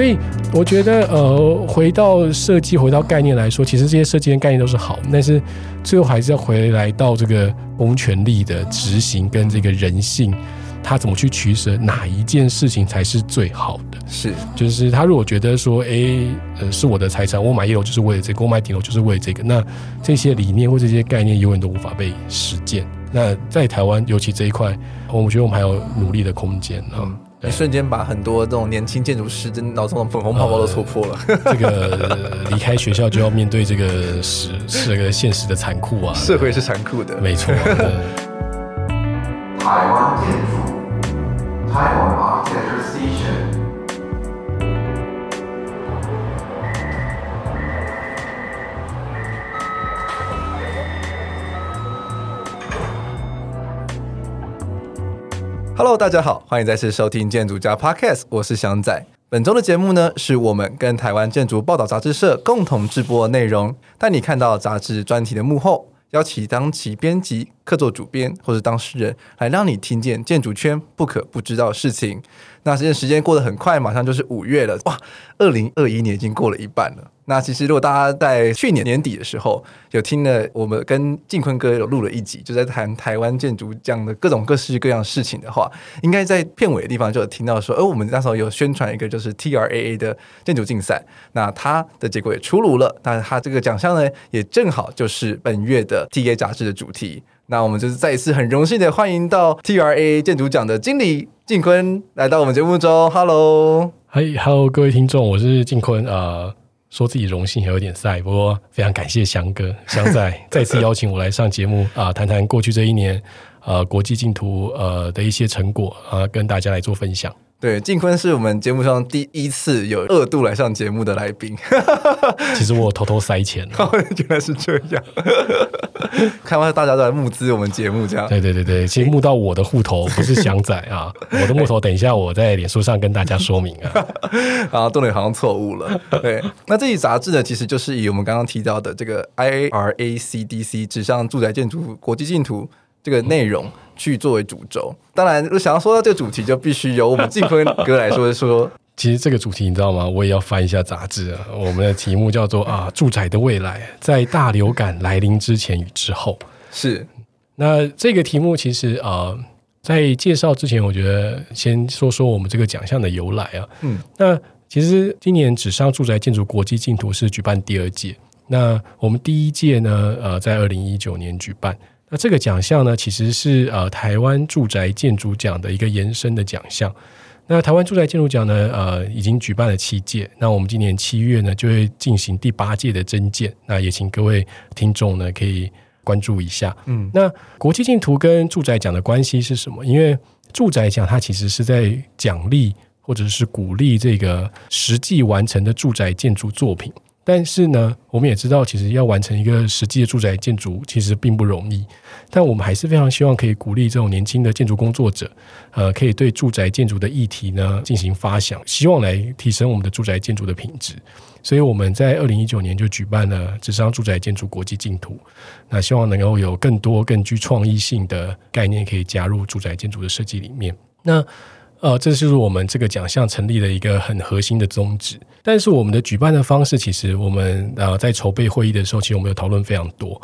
所以我觉得，呃，回到设计，回到概念来说，其实这些设计跟概念都是好，但是最后还是要回来到这个公权力的执行跟这个人性。他怎么去取舍哪一件事情才是最好的？是，就是他如果觉得说，哎，呃，是我的财产，我买一楼就是为了这个，我买顶楼就是为了这个，那这些理念或这些概念永远都无法被实践。那在台湾，尤其这一块，我觉得我们还有努力的空间。嗯，一瞬间把很多这种年轻建筑师的脑中的粉红泡泡都戳破了。呃、这个离开学校就要面对这个是这个现实的残酷啊，社会是残酷的，没错。台湾建筑。台湾 Hello，大家好，欢迎再次收听建筑家 Podcast，我是祥仔。本周的节目呢，是我们跟台湾建筑报道杂志社共同制播的内容，带你看到杂志专题的幕后，邀请当期编辑。客座主编或者当事人来让你听见建筑圈不可不知道的事情。那现在时间过得很快，马上就是五月了，哇！二零二一年已经过了一半了。那其实如果大家在去年年底的时候有听了我们跟进坤哥有录了一集，就在谈台湾建筑这样的各种各式各样事情的话，应该在片尾的地方就有听到说，哦，我们那时候有宣传一个就是 TRAA 的建筑竞赛，那它的结果也出炉了。那它这个奖项呢，也正好就是本月的 TA 杂志的主题。那我们就是再一次很荣幸的欢迎到 TRAA 建筑奖的经理进坤来到我们节目中。Hello，嗨，Hello，各位听众，我是进坤。呃，说自己荣幸还有点晒，不过非常感谢翔哥、翔仔 再次邀请我来上节目啊，谈谈过去这一年呃国际竞图呃的一些成果啊，跟大家来做分享。对，静坤是我们节目上第一次有二度来上节目的来宾。其实我偷偷塞钱，原来是这样。看完大家都来募资我们节目，这样。对对对对，其实募到我的户头，不是翔仔啊，我的户头，等一下我在脸书上跟大家说明啊。啊，重点好像错误了。对，那这期杂志呢，其实就是以我们刚刚提到的这个 IRACDC 指向住宅建筑国际竞图这个内容。去作为主轴，当然，我想要说到这个主题，就必须由我们进坤哥来说一说。其实这个主题你知道吗？我也要翻一下杂志啊。我们的题目叫做啊，住宅的未来，在大流感来临之前与之后。是。那这个题目其实啊，在介绍之前，我觉得先说说我们这个奖项的由来啊。嗯。那其实今年纸上住宅建筑国际竞图是举办第二届。那我们第一届呢，呃，在二零一九年举办。那这个奖项呢，其实是呃台湾住宅建筑奖的一个延伸的奖项。那台湾住宅建筑奖呢，呃，已经举办了七届。那我们今年七月呢，就会进行第八届的征件。那也请各位听众呢，可以关注一下。嗯，那国际竞图跟住宅奖的关系是什么？因为住宅奖它其实是在奖励或者是鼓励这个实际完成的住宅建筑作品。但是呢，我们也知道，其实要完成一个实际的住宅建筑，其实并不容易。但我们还是非常希望可以鼓励这种年轻的建筑工作者，呃，可以对住宅建筑的议题呢进行发想，希望来提升我们的住宅建筑的品质。所以我们在二零一九年就举办了纸上住宅建筑国际竞图，那希望能够有更多更具创意性的概念可以加入住宅建筑的设计里面。那呃，这就是我们这个奖项成立的一个很核心的宗旨。但是我们的举办的方式，其实我们呃在筹备会议的时候，其实我们有讨论非常多。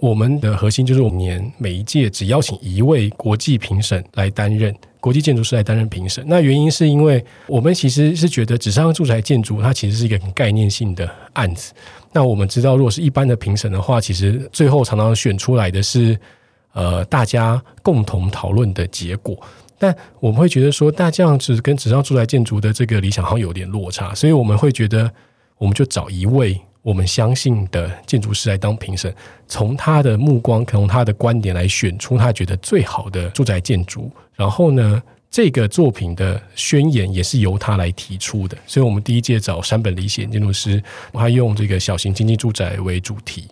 我们的核心就是，我们年每一届只邀请一位国际评审来担任国际建筑师来担任评审。那原因是因为我们其实是觉得纸上住宅建筑它其实是一个很概念性的案子。那我们知道，如果是一般的评审的话，其实最后常常选出来的是呃大家共同讨论的结果。但我们会觉得说，那这样子跟纸上住宅建筑的这个理想好像有点落差，所以我们会觉得，我们就找一位我们相信的建筑师来当评审，从他的目光，从他的观点来选出他觉得最好的住宅建筑。然后呢，这个作品的宣言也是由他来提出的。所以我们第一届找山本理显建筑师，他用这个小型经济住宅为主题。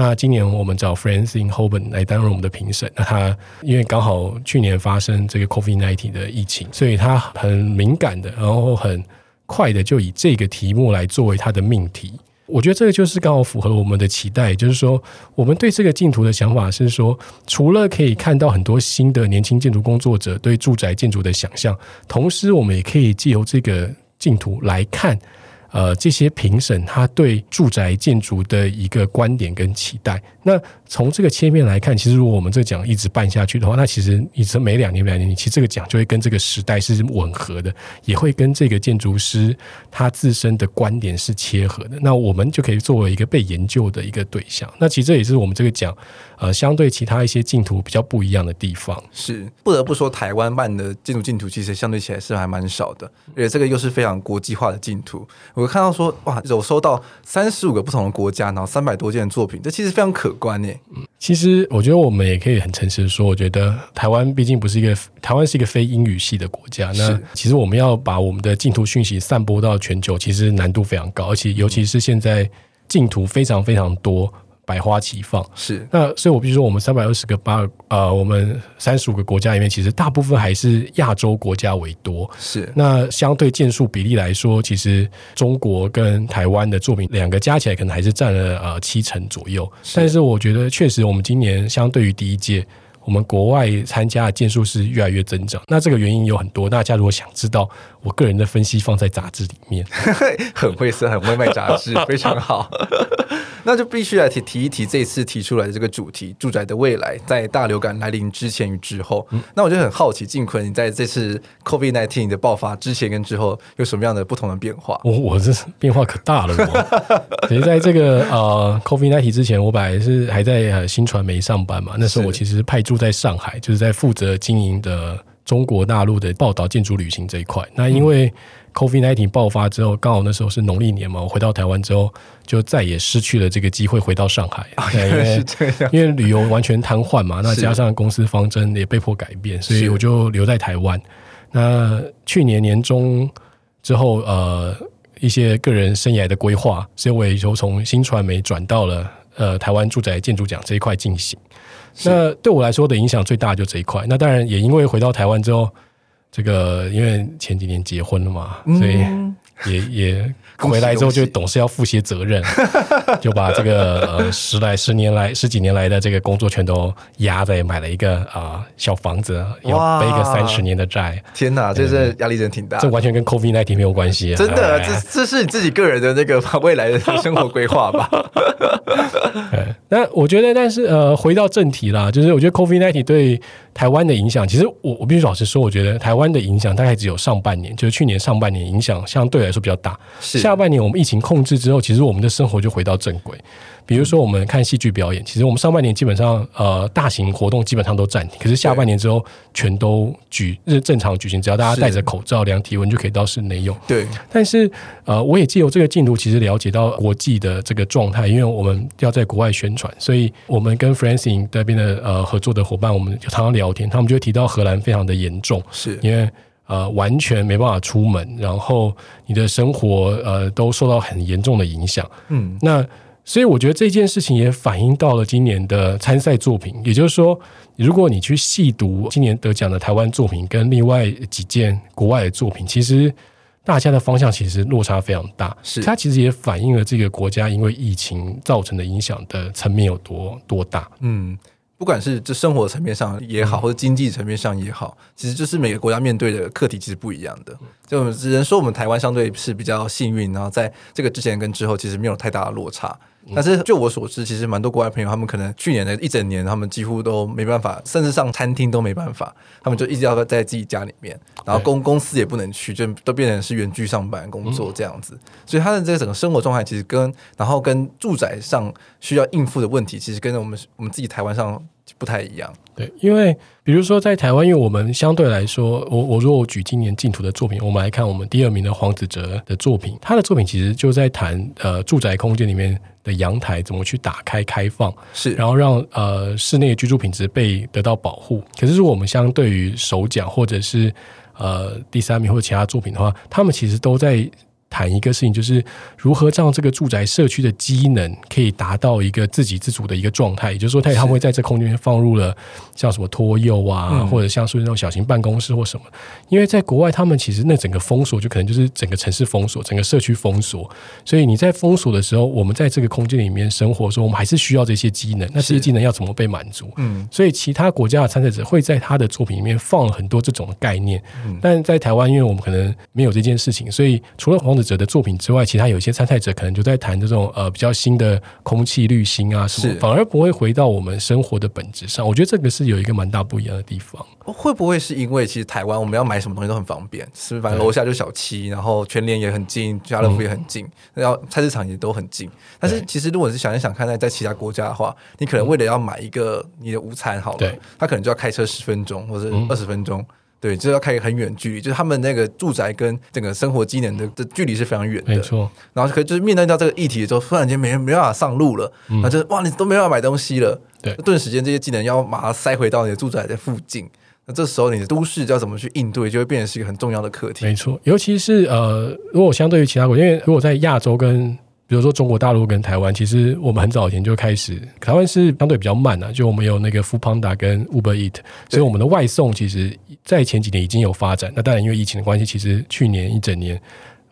那今年我们找 Francine Houben 来担任我们的评审。那他因为刚好去年发生这个 COVID-19 的疫情，所以他很敏感的，然后很快的就以这个题目来作为他的命题。我觉得这个就是刚好符合我们的期待，就是说我们对这个竞图的想法是说，除了可以看到很多新的年轻建筑工作者对住宅建筑的想象，同时我们也可以借由这个竞图来看。呃，这些评审他对住宅建筑的一个观点跟期待，那从这个切面来看，其实如果我们这个奖一直办下去的话，那其实一直每两年、每两年，其实这个奖就会跟这个时代是吻合的，也会跟这个建筑师他自身的观点是切合的。那我们就可以作为一个被研究的一个对象。那其实这也是我们这个奖呃，相对其他一些净土比较不一样的地方。是不得不说，台湾办的建筑净土其实相对起来是还蛮少的，而且这个又是非常国际化的净土。我看到说，哇，有收到三十五个不同的国家，然后三百多件作品，这其实非常可观念。嗯，其实我觉得我们也可以很诚实的说，我觉得台湾毕竟不是一个台湾是一个非英语系的国家，那其实我们要把我们的净土讯息散播到全球，其实难度非常高，而且尤其是现在净土非常非常多。百花齐放是，那所以，我比如说，我们三百二十个八呃，我们三十五个国家里面，其实大部分还是亚洲国家为多。是，那相对件数比例来说，其实中国跟台湾的作品两个加起来，可能还是占了呃七成左右。但是，我觉得确实，我们今年相对于第一届，我们国外参加的件数是越来越增长。那这个原因有很多，大家如果想知道，我个人的分析放在杂志里面，很会色，很会卖杂志，非常好。那就必须来提提一提这次提出来的这个主题“住宅的未来”在大流感来临之前与之后。嗯、那我就很好奇，静坤，你在这次 COVID-19 的爆发之前跟之后有什么样的不同的变化？我我这变化可大了我。其实在这个呃 COVID-19 之前，我本来是还在新传媒上班嘛。那时候我其实派驻在上海，就是在负责经营的中国大陆的报道建筑旅行这一块。那因为、嗯 COVID-19 爆发之后，刚好那时候是农历年嘛，我回到台湾之后，就再也失去了这个机会回到上海。哦、对，因为因为旅游完全瘫痪嘛，那加上公司方针也被迫改变，所以我就留在台湾。那去年年中之后，呃，一些个人生涯的规划，所以我也就从新传媒转到了呃台湾住宅建筑奖这一块进行。那对我来说的影响最大就这一块。那当然也因为回到台湾之后。这个因为前几年结婚了嘛，所以也也 回来之后就总是要负些责任，就把这个呃十来十年来十几年来的这个工作全都压在买了一个啊、呃、小房子，要背个三十年的债。天哪，这是压力真的挺大。这完全跟 COVID-19 没有关系啊！真的，这这是你自己个人的那个未来的生活规划吧？那我觉得，但是呃，回到正题啦，就是我觉得 COVID-19 对台湾的影响，其实我我必须老实说，我觉得台湾的影响大概只有上半年，就是去年上半年影响相对来说比较大。下半年我们疫情控制之后，其实我们的生活就回到正轨。比如说，我们看戏剧表演，其实我们上半年基本上呃大型活动基本上都暂停，可是下半年之后全都举日正常举行，只要大家戴着口罩、量体温就可以到室内用。对，但是呃，我也借由这个进度，其实了解到国际的这个状态，因为我们要在国外宣传，所以我们跟 Francine 那边的呃合作的伙伴，我们就常常聊天，他们就会提到荷兰非常的严重，是因为呃完全没办法出门，然后你的生活呃都受到很严重的影响。嗯，那。所以我觉得这件事情也反映到了今年的参赛作品，也就是说，如果你去细读今年得奖的台湾作品跟另外几件国外的作品，其实大家的方向其实落差非常大。是，它其实也反映了这个国家因为疫情造成的影响的层面有多多大。嗯。不管是这生活层面上也好，或者经济层面上也好，其实就是每个国家面对的课题其实不一样的。就只能说我们台湾相对是比较幸运，然后在这个之前跟之后其实没有太大的落差。但是就我所知，其实蛮多国外朋友他们可能去年的一整年，他们几乎都没办法，甚至上餐厅都没办法，他们就一直要在自己家里面，然后公公司也不能去，就都变成是远距上班工作这样子。所以他的这个整个生活状态其实跟然后跟住宅上需要应付的问题，其实跟我们我们自己台湾上不太一样。对，因为比如说在台湾，因为我们相对来说，我我如果我举今年净土的作品，我们来看我们第二名的黄子哲的作品，他的作品其实就在谈呃住宅空间里面的阳台怎么去打开开放，是然后让呃室内居住品质被得到保护。可是如果我们相对于首奖或者是呃第三名或者其他作品的话，他们其实都在谈一个事情，就是如何让这个住宅社区的机能可以达到一个自给自足的一个状态。也就是说，他他们会在这空间放入了像什么托幼啊，嗯、或者像是那种小型办公室或什么。因为在国外，他们其实那整个封锁就可能就是整个城市封锁，整个社区封锁。所以你在封锁的时候，我们在这个空间里面生活的时候，我们还是需要这些机能。那这些机能要怎么被满足？嗯，所以其他国家的参赛者会在他的作品里面放很多这种的概念。嗯，但在台湾，因为我们可能没有这件事情，所以除了黄子哲的作品之外，其他有一些参赛者可能就在谈这种呃比较新的空气滤芯啊什么，反而不会回到我们生活的本质上。我觉得这个是有一个蛮大不一样的地方。会不会是因为其实台湾我们要买什么东西都很方便，是不是？反正楼下就小七，然后全联也很近，家乐福也很近，然后菜市场也都很近。但是其实如果是想一想看，在在其他国家的话，你可能为了要买一个你的午餐好了，他可能就要开车十分钟或者二十分钟。对，就是要开一个很远距离，就是他们那个住宅跟整个生活机能的的距离是非常远的。没错。然后可就是面对到这个议题的时候，突然间没人没办法上路了，嗯、然后就是哇，你都没办法买东西了。对。顿时间这些技能要马上塞回到你的住宅的附近，那这时候你的都市要怎么去应对，就会变成是一个很重要的课题。没错，尤其是呃，如果相对于其他国家，因为如果在亚洲跟比如说中国大陆跟台湾，其实我们很早以前就开始，台湾是相对比较慢啊，就我们有那个 Foodpanda 跟 Uber Eat，所以我们的外送其实，在前几年已经有发展。那当然因为疫情的关系，其实去年一整年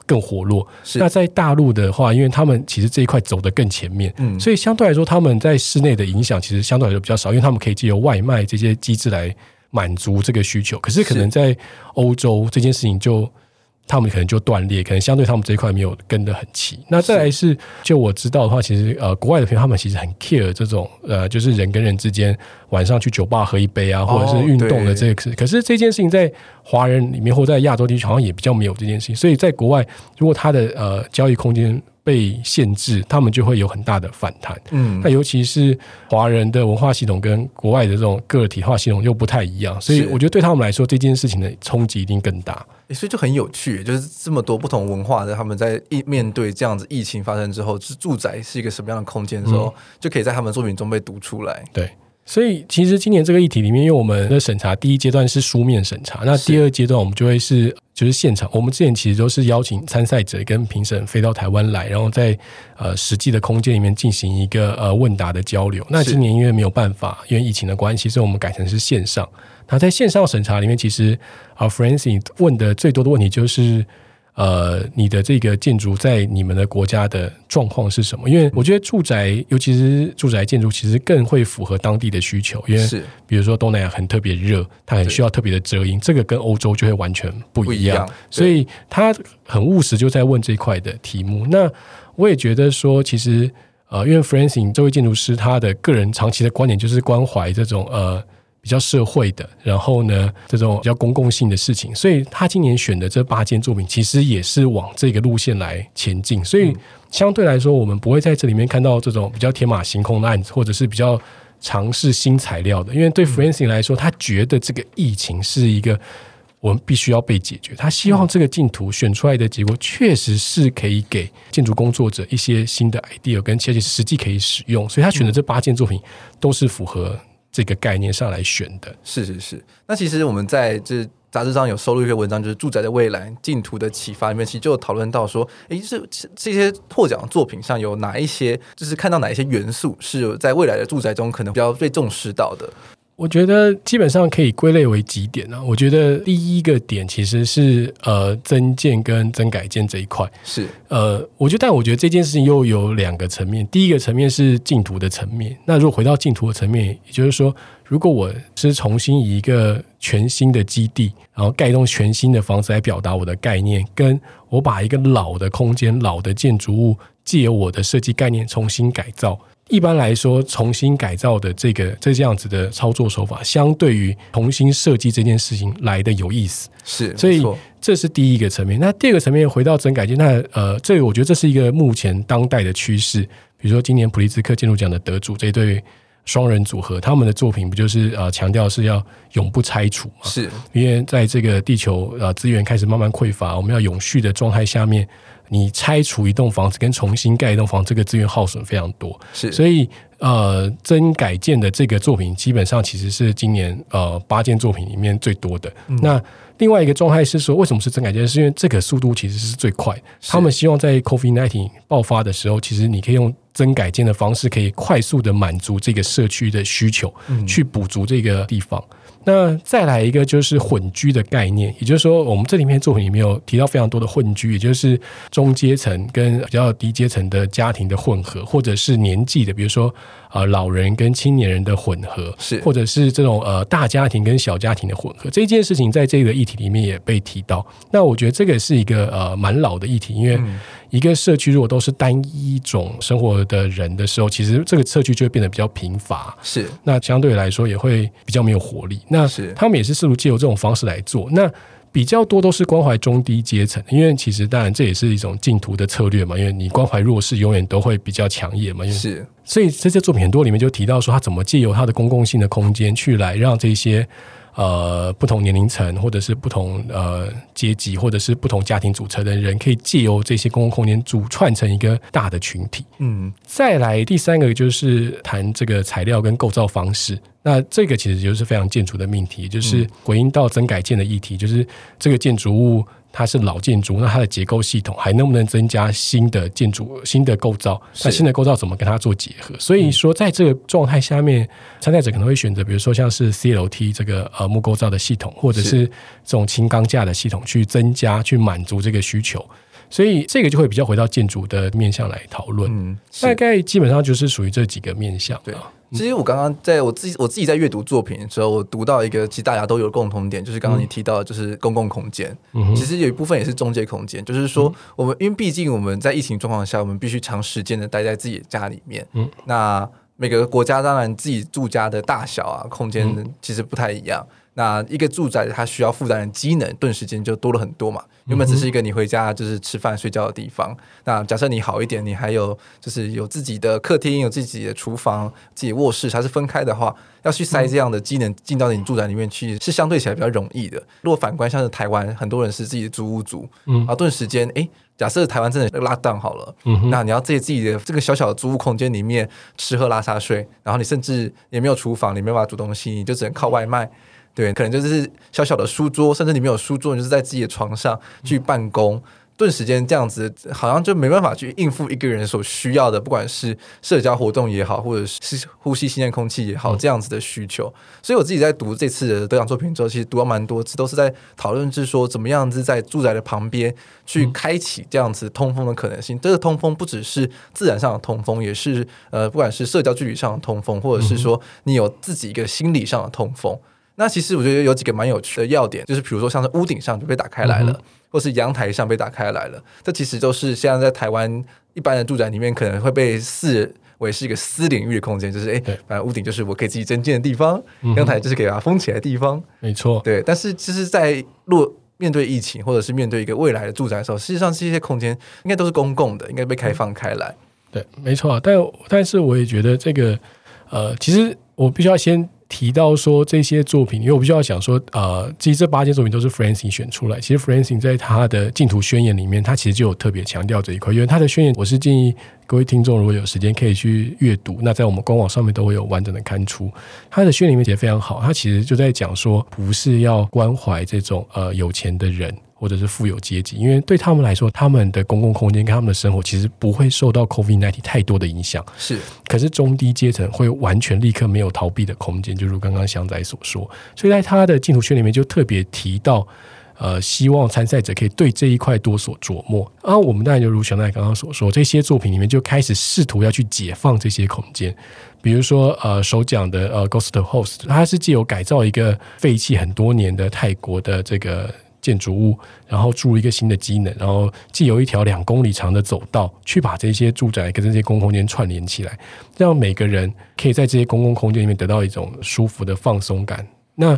更活络。那在大陆的话，因为他们其实这一块走得更前面，嗯，所以相对来说他们在室内的影响其实相对来说比较少，因为他们可以借由外卖这些机制来满足这个需求。可是可能在欧洲这件事情就。他们可能就断裂，可能相对他们这一块没有跟得很齐。那再来是，就我知道的话，其实呃，国外的朋友他们其实很 care 这种呃，就是人跟人之间晚上去酒吧喝一杯啊，或者是运动的这个事。可是这件事情在华人里面或在亚洲地区好像也比较没有这件事情。所以在国外，如果他的呃交易空间被限制，他们就会有很大的反弹。嗯，那尤其是华人的文化系统跟国外的这种个体化系统又不太一样，所以我觉得对他们来说，这件事情的冲击一定更大。所以就很有趣，就是这么多不同文化的他们在面对这样子疫情发生之后，是住宅是一个什么样的空间的时候，嗯、就可以在他们作品中被读出来。对，所以其实今年这个议题里面，因为我们的审查第一阶段是书面审查，那第二阶段我们就会是就是现场。我们之前其实都是邀请参赛者跟评审飞到台湾来，然后在呃实际的空间里面进行一个呃问答的交流。那今年因为没有办法，因为疫情的关系，所以我们改成是线上。那在线上审查里面，其实啊，Francine 问的最多的问题就是，呃，你的这个建筑在你们的国家的状况是什么？因为我觉得住宅，尤其是住宅建筑，其实更会符合当地的需求。因为是，比如说东南亚很特别热，它很需要特别的遮阴，这个跟欧洲就会完全不一样。所以他很务实，就在问这一块的题目。那我也觉得说，其实呃，因为 Francine 这位建筑师，他的个人长期的观点就是关怀这种呃。比较社会的，然后呢，这种比较公共性的事情，所以他今年选的这八件作品，其实也是往这个路线来前进。所以相对来说，我们不会在这里面看到这种比较天马行空的案子，或者是比较尝试新材料的。因为对 Francine 来说，他觉得这个疫情是一个我们必须要被解决。他希望这个竞图选出来的结果，确实是可以给建筑工作者一些新的 idea，跟且实际可以使用。所以他选的这八件作品都是符合。这个概念上来选的，是是是。那其实我们在这杂志上有收录一篇文章，就是《住宅的未来：净土的启发》里面，其实就讨论到说，诶，这这些获奖作品上有哪一些，就是看到哪一些元素是在未来的住宅中可能比较被重视到的。我觉得基本上可以归类为几点呢、啊？我觉得第一个点其实是呃增建跟增改建这一块是呃，我觉得但我觉得这件事情又有两个层面。第一个层面是净土的层面。那如果回到净土的层面，也就是说，如果我是重新以一个全新的基地，然后盖一栋全新的房子来表达我的概念，跟我把一个老的空间、老的建筑物借由我的设计概念重新改造。一般来说，重新改造的这个这这样子的操作手法，相对于重新设计这件事情来的有意思。是，所以这是第一个层面。那第二个层面，回到整改建，那呃，这个我觉得这是一个目前当代的趋势。比如说，今年普利兹克建筑奖的得主这对双人组合，他们的作品不就是呃强调是要永不拆除吗？是，因为在这个地球呃资源开始慢慢匮乏，我们要永续的状态下面。你拆除一栋房子跟重新盖一栋房子，这个资源耗损非常多，是，所以呃，增改建的这个作品基本上其实是今年呃八件作品里面最多的。嗯、那另外一个状态是说，为什么是增改建？是因为这个速度其实是最快。他们希望在 COVID nineteen 爆发的时候，其实你可以用增改建的方式，可以快速的满足这个社区的需求，去补足这个地方。那再来一个就是混居的概念，也就是说，我们这里面作品里面有提到非常多的混居，也就是中阶层跟比较低阶层的家庭的混合，或者是年纪的，比如说呃老人跟青年人的混合，是。或者是这种呃大家庭跟小家庭的混合，这件事情在这个议题里面也被提到。那我觉得这个是一个呃蛮老的议题，因为一个社区如果都是单一种生活的人的时候，其实这个社区就会变得比较贫乏，是。那相对来说也会比较没有活力。那他们也是试图借由这种方式来做，那比较多都是关怀中低阶层，因为其实当然这也是一种净土的策略嘛，因为你关怀弱势永远都会比较强烈嘛，因为是，所以这些作品很多里面就提到说，他怎么借由他的公共性的空间去来让这些。呃，不同年龄层，或者是不同呃阶级，或者是不同家庭组成的人，可以借由这些公共空间组串成一个大的群体。嗯，再来第三个就是谈这个材料跟构造方式。那这个其实就是非常建筑的命题，就是回应到增改建的议题，就是这个建筑物。它是老建筑，那它的结构系统还能不能增加新的建筑、新的构造？那新的构造怎么跟它做结合？所以说，在这个状态下面，参赛者可能会选择，比如说像是 CLT 这个呃木构造的系统，或者是这种轻钢架的系统，去增加、去满足这个需求。所以这个就会比较回到建筑的面向来讨论。嗯，大概基本上就是属于这几个面向。对。其实我刚刚在我自己我自己在阅读作品的时候，我读到一个其实大家都有共同点，就是刚刚你提到的就是公共空间。嗯，其实有一部分也是中介空间，就是说我们因为毕竟我们在疫情状况下，我们必须长时间的待在自己的家里面。嗯，那每个国家当然自己住家的大小啊，空间其实不太一样。那一个住宅，它需要负担的机能，顿时间就多了很多嘛。原本只是一个你回家就是吃饭睡觉的地方。那假设你好一点，你还有就是有自己的客厅，有自己的厨房、自己卧室，它是分开的话，要去塞这样的机能进到你住宅里面去，是相对起来比较容易的。如果反观像是台湾，很多人是自己的租屋族，嗯，啊，顿时间，哎，假设台湾真的 lock down 好了，嗯，那你要在自己的这个小小的租屋空间里面吃喝拉撒睡，然后你甚至也没有厨房，你没有办法煮东西，你就只能靠外卖。对，可能就是小小的书桌，甚至你没有书桌，你就是在自己的床上去办公，顿时间这样子，好像就没办法去应付一个人所需要的，不管是社交活动也好，或者是呼吸新鲜空气也好，这样子的需求。所以我自己在读这次的得奖作品之后，其实读了蛮多次，都是在讨论，是说怎么样子在住宅的旁边去开启这样子通风的可能性。这个通风不只是自然上的通风，也是呃，不管是社交距离上的通风，或者是说你有自己一个心理上的通风。那其实我觉得有几个蛮有趣的要点，就是比如说像是屋顶上就被打开来了，嗯、或是阳台上被打开来了，这其实都是现在在台湾一般的住宅里面可能会被视为是一个私领域的空间，就是哎，反正屋顶就是我可以自己增建的地方，嗯、阳台就是给它封起来的地方，没错，对。但是其实，在落面对疫情或者是面对一个未来的住宅的时候，实际上这些空间应该都是公共的，应该被开放开来。对，没错。但但是我也觉得这个呃，其实我必须要先。提到说这些作品，因为我必须要讲说，呃，其实这八件作品都是 Francine 选出来。其实 Francine 在他的净土宣言里面，他其实就有特别强调这一块。因为他的宣言，我是建议各位听众如果有时间可以去阅读，那在我们官网上面都会有完整的刊出。他的宣言里面写得非常好，他其实就在讲说，不是要关怀这种呃有钱的人。或者是富有阶级，因为对他们来说，他们的公共空间跟他们的生活其实不会受到 COVID-19 太多的影响。是，可是中低阶层会完全立刻没有逃避的空间，就如刚刚祥仔所说。所以在他的竞图圈里面就特别提到，呃，希望参赛者可以对这一块多所琢磨。啊，我们当然就如祥仔刚刚所说，这些作品里面就开始试图要去解放这些空间，比如说呃，首讲的呃，Ghost Host，它是借由改造一个废弃很多年的泰国的这个。建筑物，然后注入一个新的机能，然后既有一条两公里长的走道，去把这些住宅跟这些公共空间串联起来，让每个人可以在这些公共空间里面得到一种舒服的放松感。那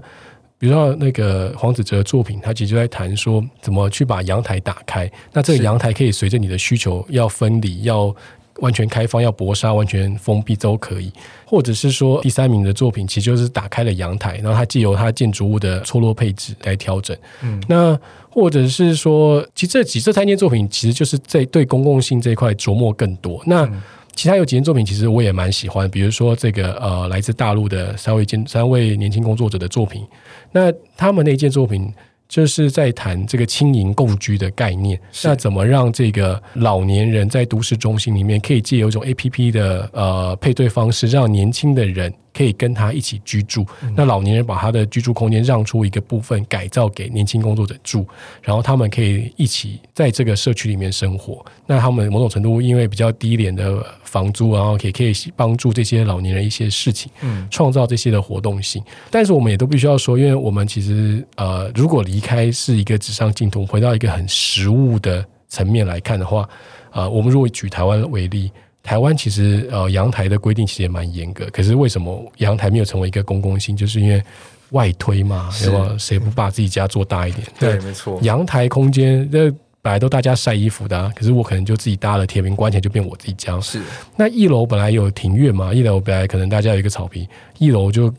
比如说那个黄子哲的作品，他其实就在谈说怎么去把阳台打开。那这个阳台可以随着你的需求要分离要。完全开放要搏杀，完全封闭都可以，或者是说第三名的作品，其实就是打开了阳台，然后它既有它建筑物的错落配置来调整。嗯，那或者是说，其实这几这三件作品，其实就是在对公共性这一块琢磨更多。那其他有几件作品，其实我也蛮喜欢，比如说这个呃，来自大陆的三位建三位年轻工作者的作品，那他们那一件作品。就是在谈这个轻盈共居的概念。那怎么让这个老年人在都市中心里面可以借由一种 APP 的呃配对方式，让年轻的人可以跟他一起居住？嗯、那老年人把他的居住空间让出一个部分，改造给年轻工作者住，然后他们可以一起在这个社区里面生活。那他们某种程度因为比较低廉的房租，然后可以可以帮助这些老年人一些事情，嗯，创造这些的活动性。但是我们也都必须要说，因为我们其实呃，如果离开是一个纸上净土，回到一个很实物的层面来看的话，呃，我们如果举台湾为例，台湾其实呃阳台的规定其实也蛮严格，可是为什么阳台没有成为一个公共性？就是因为外推嘛，对吧？谁不把自己家做大一点？对，对没错。阳台空间那本来都大家晒衣服的，啊，可是我可能就自己搭了铁门关起来就变我自己家。是。那一楼本来有庭院嘛，一楼本来可能大家有一个草坪，一楼就。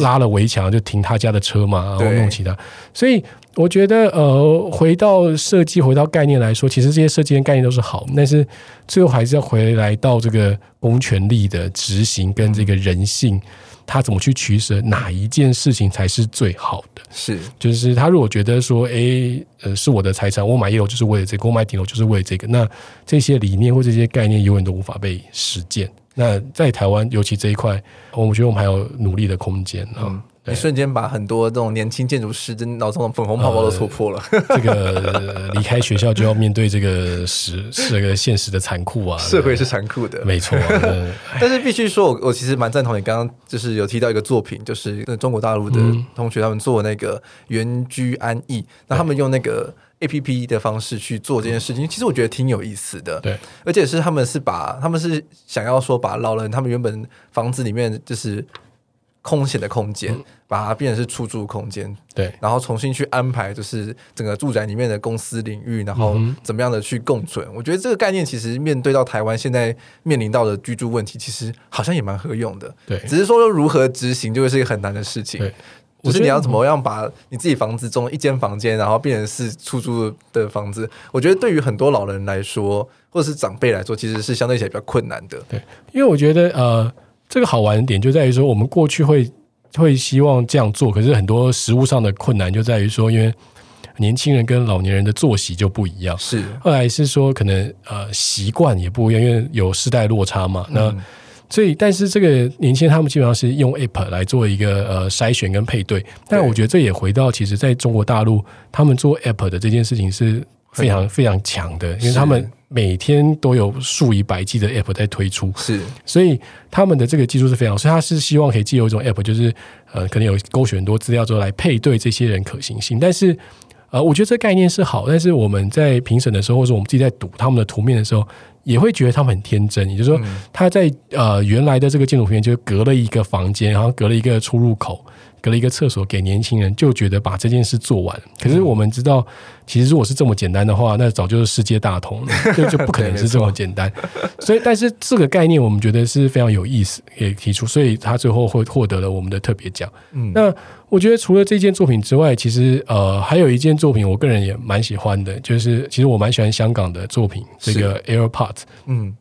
拉了围墙就停他家的车嘛，然后弄其他，所以我觉得呃，回到设计，回到概念来说，其实这些设计跟概念都是好，但是最后还是要回来到这个公权力的执行跟这个人性，他怎么去取舍哪一件事情才是最好的？是，就是他如果觉得说，诶，呃，是我的财产，我买一楼就是为了这个，我买顶楼就是为了这个，那这些理念或这些概念永远都无法被实践。那在台湾，尤其这一块，我觉得我们还有努力的空间啊！嗯、你瞬间把很多这种年轻建筑师的脑中的粉红泡泡都戳破了。呃、这个离开学校就要面对这个实是 个现实的残酷啊！社会是残酷的，没错、啊。但是必须说，我我其实蛮赞同你刚刚就是有提到一个作品，就是中国大陆的同学他们做那个原居安逸，那、嗯、他们用那个。A P P 的方式去做这件事情，其实我觉得挺有意思的。对，而且是他们是把他们是想要说把老人他们原本房子里面就是空闲的空间，嗯、把它变成是出租空间。对，然后重新去安排，就是整个住宅里面的公司领域，然后怎么样的去共存。嗯、我觉得这个概念其实面对到台湾现在面临到的居住问题，其实好像也蛮合用的。对，只是说如何执行就会是一个很难的事情。对。就是你要怎么样把你自己房子中一间房间，然后变成是出租的房子？我觉得对于很多老人来说，或者是长辈来说，其实是相对起来比较困难的。对，因为我觉得呃，这个好玩的点就在于说，我们过去会会希望这样做，可是很多实物上的困难就在于说，因为年轻人跟老年人的作息就不一样。是，后来是说可能呃习惯也不一样，因为有世代落差嘛。那、嗯所以，但是这个年轻人他们基本上是用 App 来做一个呃筛选跟配对，但我觉得这也回到其实在中国大陆，他们做 App 的这件事情是非常非常强的，因为他们每天都有数以百计的 App 在推出，是，所以他们的这个技术是非常，所以他是希望可以借由一种 App，就是呃可能有勾选很多资料之后来配对这些人可行性，但是呃我觉得这个概念是好，但是我们在评审的时候，或者我们自己在读他们的图面的时候。也会觉得他们很天真，也就是说，他在呃原来的这个建筑图片就隔了一个房间，然后隔了一个出入口，隔了一个厕所给年轻人，就觉得把这件事做完。可是我们知道，其实如果是这么简单的话，那早就是世界大同了，就就不可能是这么简单。所以，但是这个概念我们觉得是非常有意思，也提出，所以他最后会获得了我们的特别奖。嗯，那我觉得除了这件作品之外，其实呃还有一件作品，我个人也蛮喜欢的，就是其实我蛮喜欢香港的作品，这个 AirPods。嗯，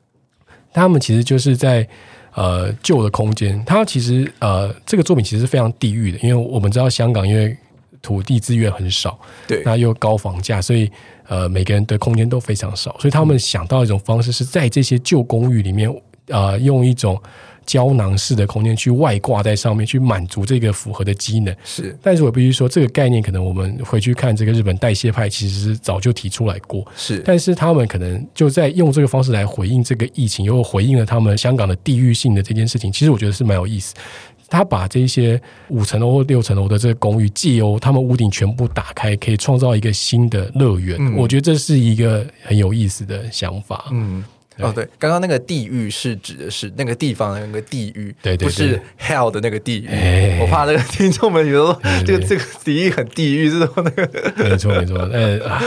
他们其实就是在。呃，旧的空间，它其实呃，这个作品其实是非常地域的，因为我们知道香港因为土地资源很少，对，那又高房价，所以呃，每个人的空间都非常少，所以他们想到一种方式，是在这些旧公寓里面，呃，用一种。胶囊式的空间去外挂在上面，去满足这个符合的机能是。但是我必须说，这个概念可能我们回去看这个日本代谢派，其实是早就提出来过。是，但是他们可能就在用这个方式来回应这个疫情，又回应了他们香港的地域性的这件事情。其实我觉得是蛮有意思。他把这些五层楼或六层楼的这个公寓，借由他们屋顶全部打开，可以创造一个新的乐园。嗯。我觉得这是一个很有意思的想法。嗯。哦，对，刚刚那个地狱是指的是那个地方的那个地狱，对对对，不是 hell 的那个地狱。我怕那个听众们觉得说这个这个地狱很地狱，这种那个。没错没错，呃啊，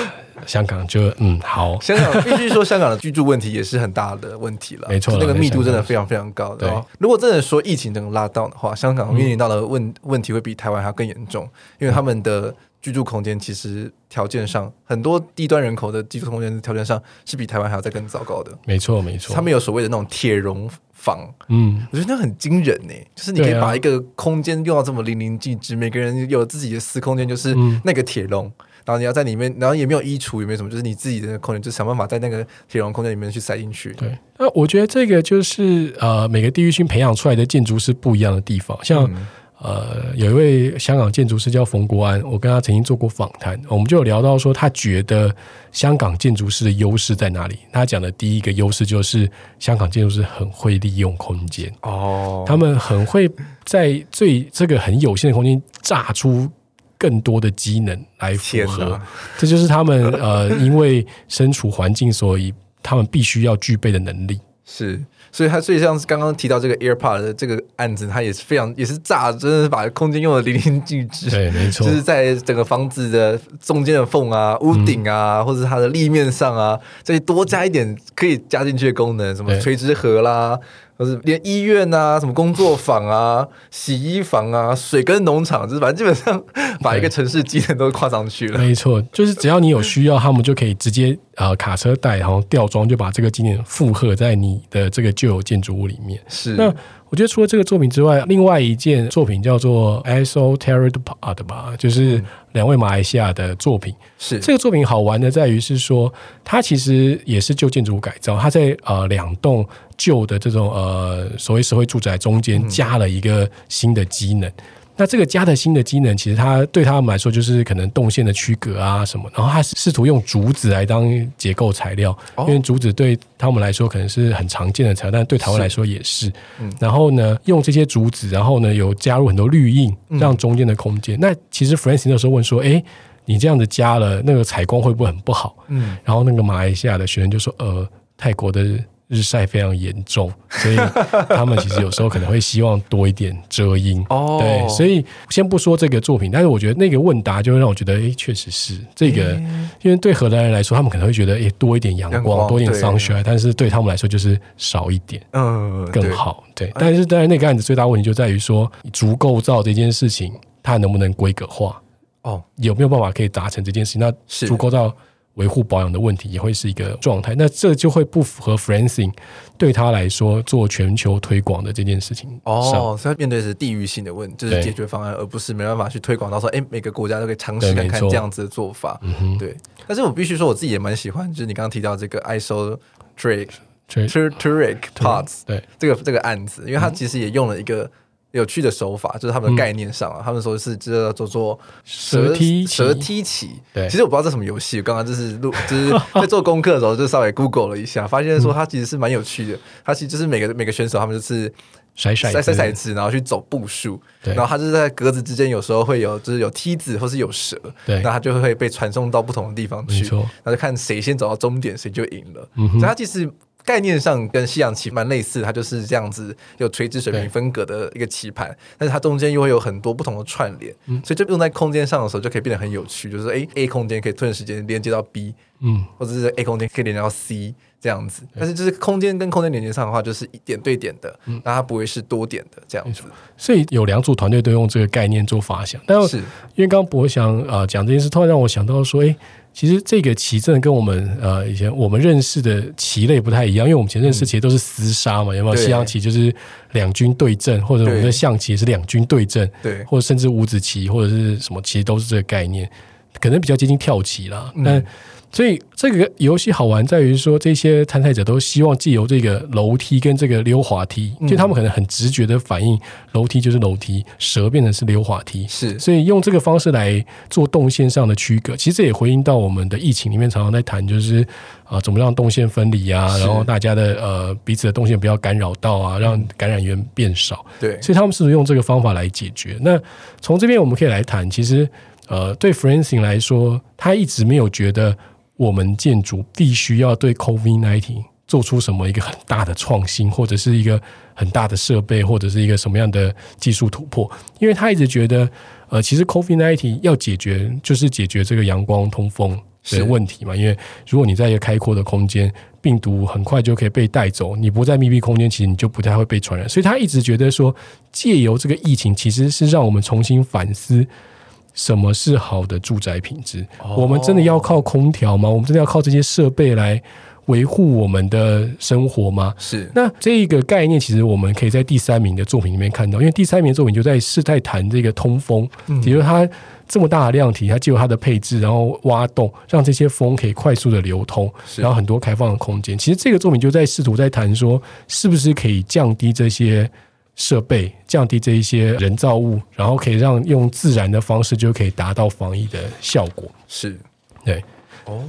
香港就嗯好，香港必须说香港的居住问题也是很大的问题了，没错，那个密度真的非常非常高的。对，如果真的说疫情能拉到的话，香港面临到的问问题会比台湾还要更严重，因为他们的。居住空间其实条件上，很多低端人口的居住空间条件上是比台湾还要再更糟糕的。没错，没错。他们有所谓的那种铁笼房，嗯，我觉得那很惊人呢。就是你可以把一个空间用到这么淋漓尽致，每个人有自己的私空间，就是那个铁笼。然后你要在里面，然后也没有衣橱，也没有什么，就是你自己的空间，就想办法在那个铁笼空间里面去塞进去。对，那我觉得这个就是呃，每个地域性培养出来的建筑师不一样的地方。像、嗯、呃，有一位香港建筑师叫冯国安，我跟他曾经做过访谈，我们就有聊到说，他觉得香港建筑师的优势在哪里？他讲的第一个优势就是香港建筑师很会利用空间哦，他们很会在最这个很有限的空间炸出。更多的机能来符合，这就是他们呃，因为身处环境，所以他们必须要具备的能力。是，所以他所以像是刚刚提到这个 AirPod 的这个案子，它也是非常也是炸，真的是把空间用的淋漓尽致。对，没错，就是在整个房子的中间的缝啊、屋顶啊，嗯、或者是它的立面上啊，这里多加一点可以加进去的功能，什么垂直盒啦。或是连医院啊、什么工作坊啊、洗衣房啊、水跟农场，就是反正基本上把一个城市机能都跨上去了。没错，就是只要你有需要，他们就可以直接呃卡车带，然后吊装，就把这个机能负荷在你的这个旧有建筑物里面。是那。我觉得除了这个作品之外，另外一件作品叫做 Iso Terrapod 吧，就是两位马来西亚的作品。是这个作品好玩的在于是说，它其实也是旧建筑物改造，它在呃两栋旧的这种呃所谓社会住宅中间加了一个新的机能。那这个加的新的机能，其实它对他们来说就是可能动线的区隔啊什么，然后他试图用竹子来当结构材料，因为竹子对他们来说可能是很常见的材料，但对台湾来说也是。然后呢，用这些竹子，然后呢有加入很多绿荫，让中间的空间。那其实 Francine 那时候问说：“哎，你这样子加了，那个采光会不会很不好？”嗯，然后那个马来西亚的学生就说：“呃，泰国的。”日晒非常严重，所以他们其实有时候可能会希望多一点遮阴。哦，对，所以先不说这个作品，但是我觉得那个问答就会让我觉得，哎，确实是这个，因为对荷兰人来说，他们可能会觉得，哎，多一点阳光，多一点 sunshine，但是对他们来说就是少一点，嗯，更好。对，但是当然那个案子最大问题就在于说，足构造这件事情，它能不能规格化？哦，有没有办法可以达成这件事情？那足构造。维护保养的问题也会是一个状态，那这就会不符合 Francing 对他来说做全球推广的这件事情。哦，所以他面对的是地域性的问题，就是解决方案，而不是没办法去推广到说，哎，每个国家都可以尝试看看这样子的做法。嗯对，但是我必须说，我自己也蛮喜欢，就是你刚刚提到这个 Iso Terrapod 对。这个这个案子，因为它其实也用了一个。有趣的手法，就是他们的概念上啊，嗯、他们说是这叫做蛇踢蛇踢棋。对，其实我不知道这什么游戏，刚刚就是录，就是 在做功课的时候就稍微 Google 了一下，发现说它其实是蛮有趣的。它其实就是每个每个选手他们就是甩甩，甩甩骰子，然后去走步数，然后它就是在格子之间有时候会有就是有梯子或是有蛇，对，那它就会被传送到不同的地方去，没错，然后就看谁先走到终点谁就赢了。所以它其实。概念上跟西洋棋蛮类似，它就是这样子有垂直水平分隔的一个棋盘，但是它中间又会有很多不同的串联，嗯、所以就用在空间上的时候就可以变得很有趣，就是哎 A 空间可以瞬时间连接到 B，嗯，或者是 A 空间可以连接到 C 这样子，但是就是空间跟空间连接上的话，就是一点对点的，那、嗯、它不会是多点的这样子。所以有两组团队都用这个概念做发想，但是。因为刚刚博翔啊讲这件事，突然让我想到说，哎。其实这个棋阵跟我们呃以前我们认识的棋类不太一样，因为我们以前认识其实都是厮杀嘛，有没有？西洋棋就是两军对阵，或者我们的象棋也是两军对阵，对，或者甚至五子棋或者是什么，其实都是这个概念，可能比较接近跳棋啦，但。嗯所以这个游戏好玩在于说，这些参赛者都希望借由这个楼梯跟这个溜滑梯，就他们可能很直觉的反应，楼梯就是楼梯，蛇变成是溜滑梯，是，所以用这个方式来做动线上的区隔。其实也回应到我们的疫情里面常常在谈，就是啊，怎么让动线分离啊，然后大家的呃彼此的动线不要干扰到啊，让感染源变少。对，所以他们是用这个方法来解决。那从这边我们可以来谈，其实呃，对 f r a n c i n g 来说，他一直没有觉得。我们建筑必须要对 COVID-19 做出什么一个很大的创新，或者是一个很大的设备，或者是一个什么样的技术突破？因为他一直觉得，呃，其实 COVID-19 要解决就是解决这个阳光通风的问题嘛。因为如果你在一个开阔的空间，病毒很快就可以被带走；你不在密闭空间，其实你就不太会被传染。所以他一直觉得说，借由这个疫情，其实是让我们重新反思。什么是好的住宅品质？Oh. 我们真的要靠空调吗？我们真的要靠这些设备来维护我们的生活吗？是。那这个概念，其实我们可以在第三名的作品里面看到，因为第三名的作品就在是在谈这个通风，嗯、也就是它这么大的量体，它借由它的配置，然后挖洞，让这些风可以快速的流通，然后很多开放的空间。其实这个作品就在试图在谈说，是不是可以降低这些设备，降低这一些人造物，然后可以让用自然的方式就可以达到防疫的效果。是，对。哦、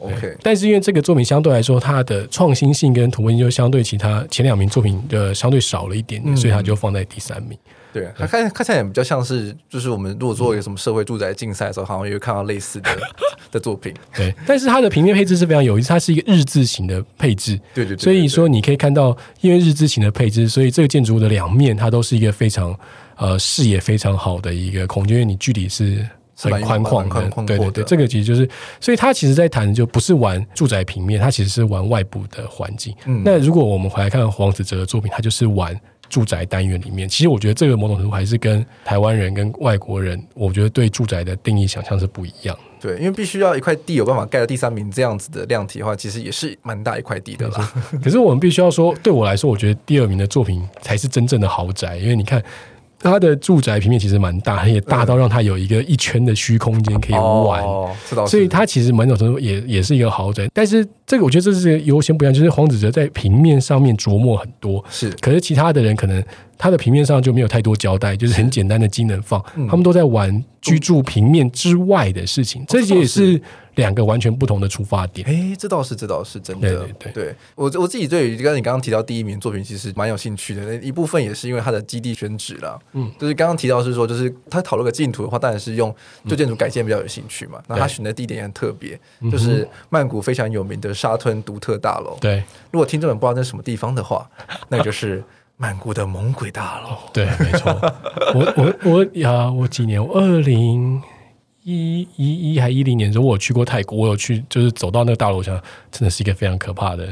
oh，OK，但是因为这个作品相对来说，它的创新性跟图文就相对其他前两名作品的相对少了一点点，嗯、所以它就放在第三名。对，它看看起来也比较像是，就是我们如果做一个什么社会住宅竞赛的时候，好像也会看到类似的 的作品。对，但是它的平面配置是非常有意思，它是一个日字形的配置。对对对，所以说你可以看到，因为日字形的配置，所以这个建筑物的两面它都是一个非常呃视野非常好的一个空间，因为你距离是。很宽旷的，对对对，这个其实就是，所以它其实在谈的就不是玩住宅平面，它其实是玩外部的环境。嗯，那如果我们回来看黄子哲的作品，他就是玩住宅单元里面。其实我觉得这个某种程度还是跟台湾人跟外国人，我觉得对住宅的定义想象是不一样。对，因为必须要一块地有办法盖到第三名这样子的量体的话，其实也是蛮大一块地的啦。可是我们必须要说，对我来说，我觉得第二名的作品才是真正的豪宅，因为你看。它的住宅平面其实蛮大，也大到让它有一个一圈的虚空间可以玩，哦、所以它其实某种程度也也是一个豪宅。但是这个我觉得这是优先不一样，就是黄子哲在平面上面琢磨很多，是，可是其他的人可能他的平面上就没有太多交代，就是很简单的机能放，他们都在玩居住平面之外的事情，嗯、这些也是。两个完全不同的出发点，哎，这倒是，这倒是真的。对对我我自己对于刚刚你刚刚提到第一名作品，其实蛮有兴趣的。那一部分也是因为它的基地选址啦，嗯，就是刚刚提到是说，就是他讨论个竞图的话，当然是用旧建筑改建比较有兴趣嘛。那、嗯、他选的地点也很特别，就是曼谷非常有名的沙吞独特大楼。对，如果听众们不知道那是什么地方的话，那就是曼谷的猛鬼大楼。对，没错。我我我呀，我几年？我二零。一一一还一零年的时候，我去过泰国，我有去，就是走到那个大楼上，真的是一个非常可怕的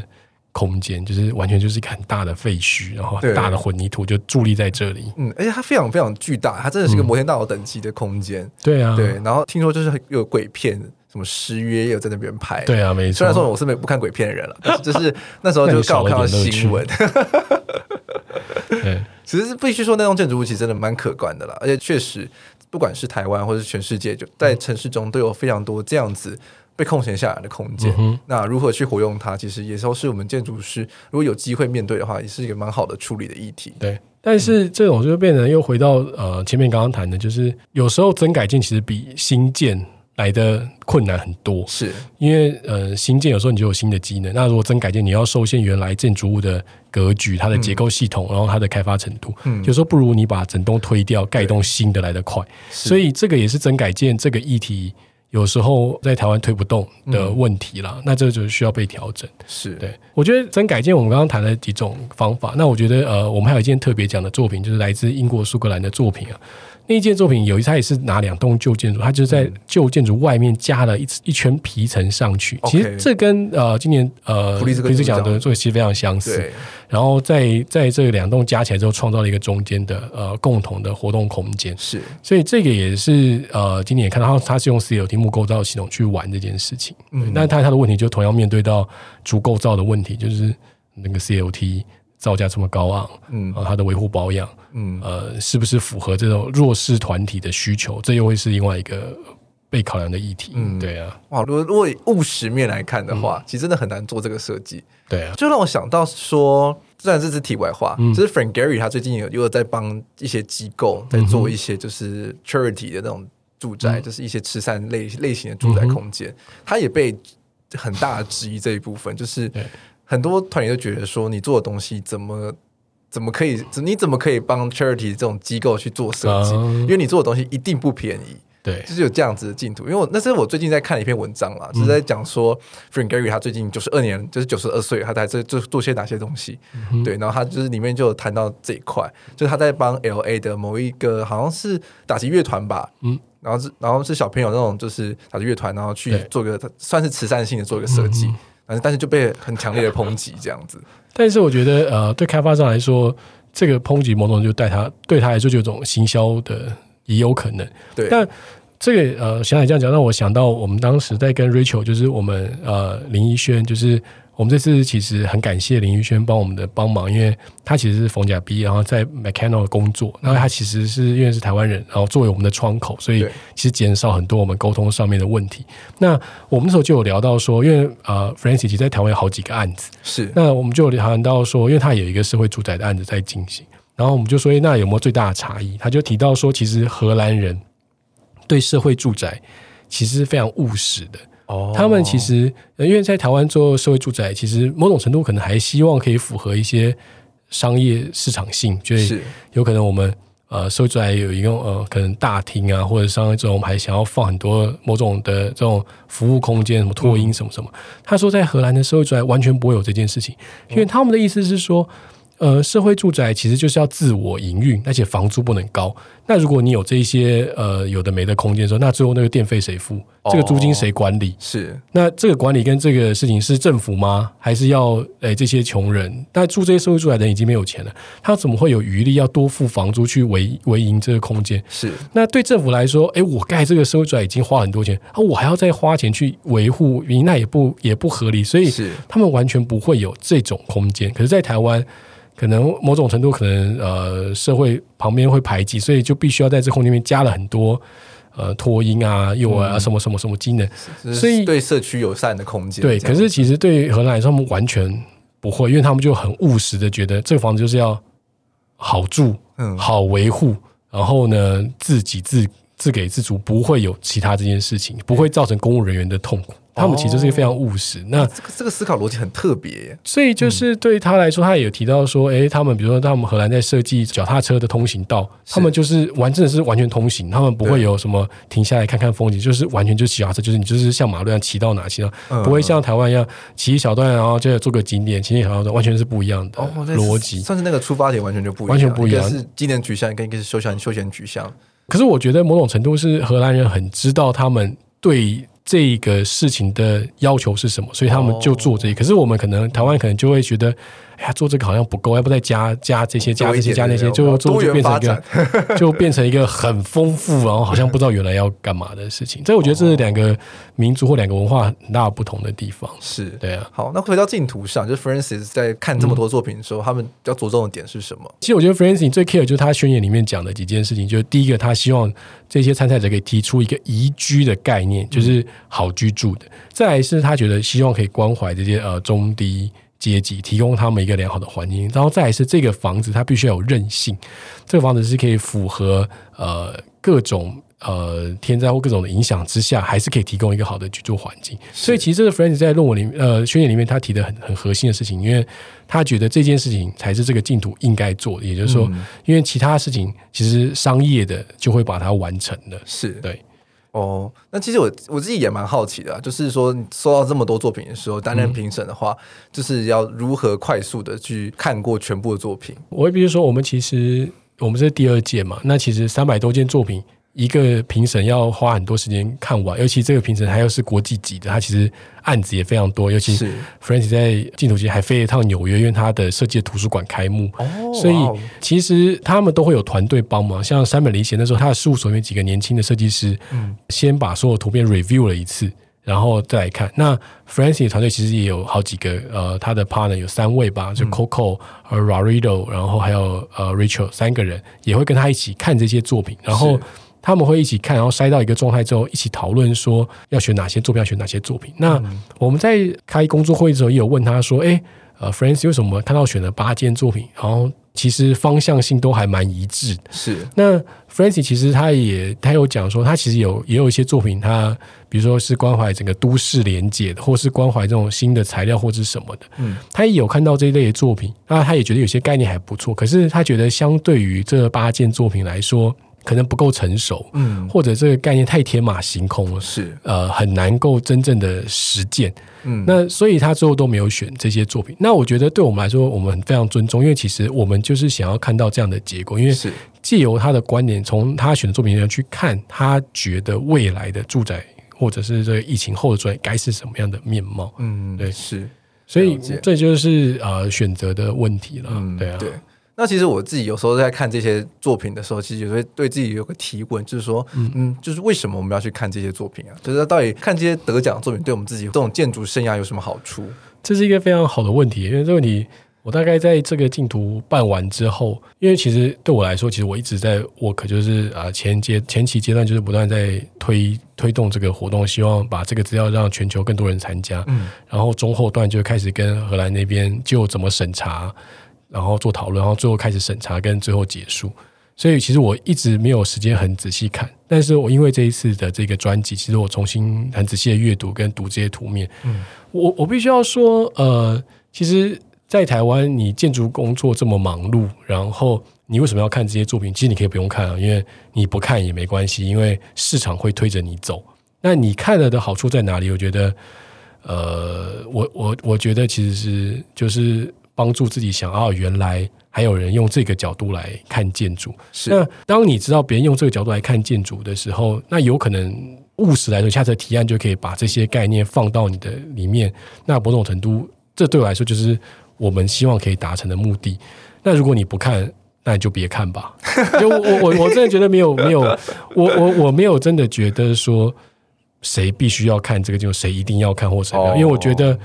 空间，就是完全就是一个很大的废墟，然后很大的混凝土就伫立在这里。嗯，而且它非常非常巨大，它真的是一个摩天大楼等级的空间。嗯、对啊，对。然后听说就是有鬼片，什么失约也有在那边拍。对啊，没错。虽然说我是没不看鬼片的人了，但是就是 那时候就刚好看到新闻。对，其实必须说那栋建筑物其实真的蛮可观的啦，而且确实。不管是台湾或者是全世界，就在城市中都有非常多这样子被空闲下来的空间。嗯、那如何去活用它，其实也都是我们建筑师如果有机会面对的话，也是一个蛮好的处理的议题。对，但是这种就变成又回到呃前面刚刚谈的，就是有时候增改建其实比新建来的困难很多，是。因为呃新建有时候你就有新的机能，那如果真改建你要受限原来建筑物的格局、它的结构系统，嗯、然后它的开发程度，嗯，有时候不如你把整栋推掉，盖一栋新的来得快，所以这个也是真改建这个议题有时候在台湾推不动的问题啦，嗯、那这就需要被调整。是。对，我觉得真改建我们刚刚谈了几种方法，那我觉得呃我们还有一件特别讲的作品，就是来自英国苏格兰的作品啊。那一件作品有一，他也是拿两栋旧建筑，他就是在旧建筑外面加了一一圈皮层上去。Okay, 其实这跟呃今年呃普利兹奖的作品其实非常相似。然后在在这两栋加起来之后，创造了一个中间的呃共同的活动空间。是，所以这个也是呃今年也看到他他是用 CLT 木构造系统去玩这件事情。嗯，但他他的问题就同样面对到主构造的问题，就是那个 CLT。造价这么高昂，嗯，它的维护保养，嗯，呃，是不是符合这种弱势团体的需求？这又会是另外一个被考量的议题。嗯，对啊，哇，如果如果以务实面来看的话，嗯、其实真的很难做这个设计。对啊，就让我想到说，虽然这是题外话，嗯、就是 Frank Gehry 他最近有又在帮一些机构在做一些就是 charity 的那种住宅，嗯、就是一些慈善类类型的住宅空间，嗯、他也被很大的质疑这一部分，就是。很多团员都觉得说，你做的东西怎么怎么可以？你怎么可以帮 charity 这种机构去做设计？嗯、因为你做的东西一定不便宜。对，就是有这样子的进度。因为我那是我最近在看一篇文章啦，就是在讲说、嗯、Frank Gehry 他最近九十二年，就是九十二岁，他在这做做些哪些东西？嗯、对，然后他就是里面就有谈到这一块，就是他在帮 LA 的某一个好像是打击乐团吧，嗯，然后是然后是小朋友那种就是打击乐团，然后去做个算是慈善性的做一个设计。嗯但是就被很强烈的抨击这样子。但是我觉得，呃，对开发商来说，这个抨击某种就带他对他来说就有种行销的也有可能。对，但这个呃，想想这样讲，让我想到我们当时在跟 Rachel，就是我们呃林一轩，就是我们这次其实很感谢林玉轩帮我们的帮忙，因为他其实是逢甲毕业，然后在 Mechanical 工作，然后他其实是因为是台湾人，然后作为我们的窗口，所以其实减少很多我们沟通上面的问题。那我们那时候就有聊到说，因为呃，Francis 在台湾有好几个案子，是那我们就有谈到说，因为他有一个社会住宅的案子在进行，然后我们就说，那有没有最大的差异？他就提到说，其实荷兰人对社会住宅其实是非常务实的。哦，他们其实因为在台湾做社会住宅，其实某种程度可能还希望可以符合一些商业市场性，就是有可能我们呃社会住宅有一个呃可能大厅啊，或者像这种我们还想要放很多某种的这种服务空间，什么拓音什么什么。嗯、他说在荷兰的社会住宅完全不会有这件事情，因为他们的意思是说。呃，社会住宅其实就是要自我营运，而且房租不能高。那如果你有这一些呃有的没的空间的时候，那最后那个电费谁付？这个租金谁管理？是。那这个管理跟这个事情是政府吗？还是要诶、欸、这些穷人？但住这些社会住宅的人已经没有钱了，他怎么会有余力要多付房租去维维营这个空间？是。那对政府来说，诶、欸，我盖这个社会住宅已经花很多钱，啊，我还要再花钱去维护，那也不也不合理。所以他们完全不会有这种空间。可是，在台湾。可能某种程度，可能呃，社会旁边会排挤，所以就必须要在这空间里面加了很多呃托婴啊、幼儿啊什么什么什么机能，所以对社区友善的空间。对，可是其实对荷兰来说，他们完全不会，因为他们就很务实的觉得这个房子就是要好住、嗯，好维护，然后呢，自给自自给自足，不会有其他这件事情，不会造成公务人员的痛苦。他们其实是一个非常务实。哦、那这个这个思考逻辑很特别，所以就是对他来说，他也有提到说，哎、欸，他们比如说，他们荷兰在设计脚踏车的通行道，他们就是完真的是完全通行，他们不会有什么停下来看看风景，就是完全就是脚踏车，就是你就是像马路一样骑到哪骑到，嗯、不会像台湾一样骑一小段，然后就做个景点，骑一小段，完全是不一样的逻辑。算是那个出发点完全就不一样，完全不一样，一是纪念取向，跟一个是休闲休闲取向。可是我觉得某种程度是荷兰人很知道他们对。这个事情的要求是什么？所以他们就做这个。可是我们可能台湾可能就会觉得。哎呀，做这个好像不够，要不再加加这些，加这些，加那些，就就就变成一个，就变成一个很丰富，然后好像不知道原来要干嘛的事情。所以我觉得这是两个民族或两个文化很大不同的地方。是对啊。好，那回到竞图上，就是 Francis 在看这么多作品的时候，嗯、他们要着重的点是什么？其实我觉得 Francis 最 care 就是他宣言里面讲的几件事情，就是第一个，他希望这些参赛者可以提出一个宜居的概念，就是好居住的。再来是他觉得希望可以关怀这些呃中低。阶级提供他们一个良好的环境，然后再来是这个房子，它必须要有韧性。这个房子是可以符合呃各种呃天灾或各种的影响之下，还是可以提供一个好的居住环境。所以其实这个 Friends 在论文里面呃宣言里面，他提的很很核心的事情，因为他觉得这件事情才是这个净土应该做的。也就是说，嗯、因为其他事情其实商业的就会把它完成的。是对。哦，那其实我我自己也蛮好奇的，就是说收到这么多作品的时候，担任评审的话，嗯，就是要如何快速的去看过全部的作品？我会比如说，我们其实我们是第二届嘛，那其实三百多件作品。一个评审要花很多时间看完，尤其这个评审他又是国际级的，他其实案子也非常多。尤其 Francis 在镜头前还飞了一趟纽约，因为他的设计的图书馆开幕。哦，所以其实他们都会有团队帮忙。像山本理贤那时候，他的事务所里面几个年轻的设计师，嗯，先把所有图片 review 了一次，然后再来看。那 Francis 团队其实也有好几个，呃，他的 partner 有三位吧，就 Coco 和 Rarido，然后还有呃 Rachel 三个人也会跟他一起看这些作品，然后。他们会一起看，然后筛到一个状态之后，一起讨论说要选哪些作品，要选哪些作品。那我们在开工作会的时候，也有问他说：“哎，呃，Francis 为什么看到选了八件作品？然后其实方向性都还蛮一致。”是。那 Francis 其实他也他有讲说，他其实有也有一些作品，他比如说是关怀整个都市连接的，或是关怀这种新的材料或者是什么的。嗯，他也有看到这一类的作品，那他也觉得有些概念还不错。可是他觉得相对于这八件作品来说，可能不够成熟，嗯，或者这个概念太天马行空了，是。呃很难够真正的实践，嗯，那所以他最后都没有选这些作品。那我觉得对我们来说，我们非常尊重，因为其实我们就是想要看到这样的结果，因为是。借由他的观点，从他选的作品上去看，他觉得未来的住宅或者是这个疫情后的住宅该是什么样的面貌，嗯，对，是，所以这就是呃选择的问题了，嗯，对啊，对。那其实我自己有时候在看这些作品的时候，其实也会对自己有个提问，就是说，嗯嗯，就是为什么我们要去看这些作品啊？就是到底看这些得奖作品，对我们自己这种建筑生涯有什么好处？这是一个非常好的问题，因为这个问题。我大概在这个竞图办完之后，因为其实对我来说，其实我一直在 work，就是啊前阶前期阶段就是不断在推推动这个活动，希望把这个资料让全球更多人参加。嗯，然后中后段就开始跟荷兰那边就怎么审查，然后做讨论，然后最后开始审查跟最后结束。所以其实我一直没有时间很仔细看，但是我因为这一次的这个专辑，其实我重新很仔细的阅读跟读这些图面。嗯，我我必须要说，呃，其实。在台湾，你建筑工作这么忙碌，然后你为什么要看这些作品？其实你可以不用看啊，因为你不看也没关系，因为市场会推着你走。那你看了的好处在哪里？我觉得，呃，我我我觉得其实是就是帮助自己想，啊，原来还有人用这个角度来看建筑。是。那当你知道别人用这个角度来看建筑的时候，那有可能务实来说，下次提案就可以把这些概念放到你的里面。那某种程度，这对我来说就是。我们希望可以达成的目的。那如果你不看，那你就别看吧。就我我我真的觉得没有没有，我我我没有真的觉得说谁必须要看这个，就谁一定要看或谁要，因为我觉得。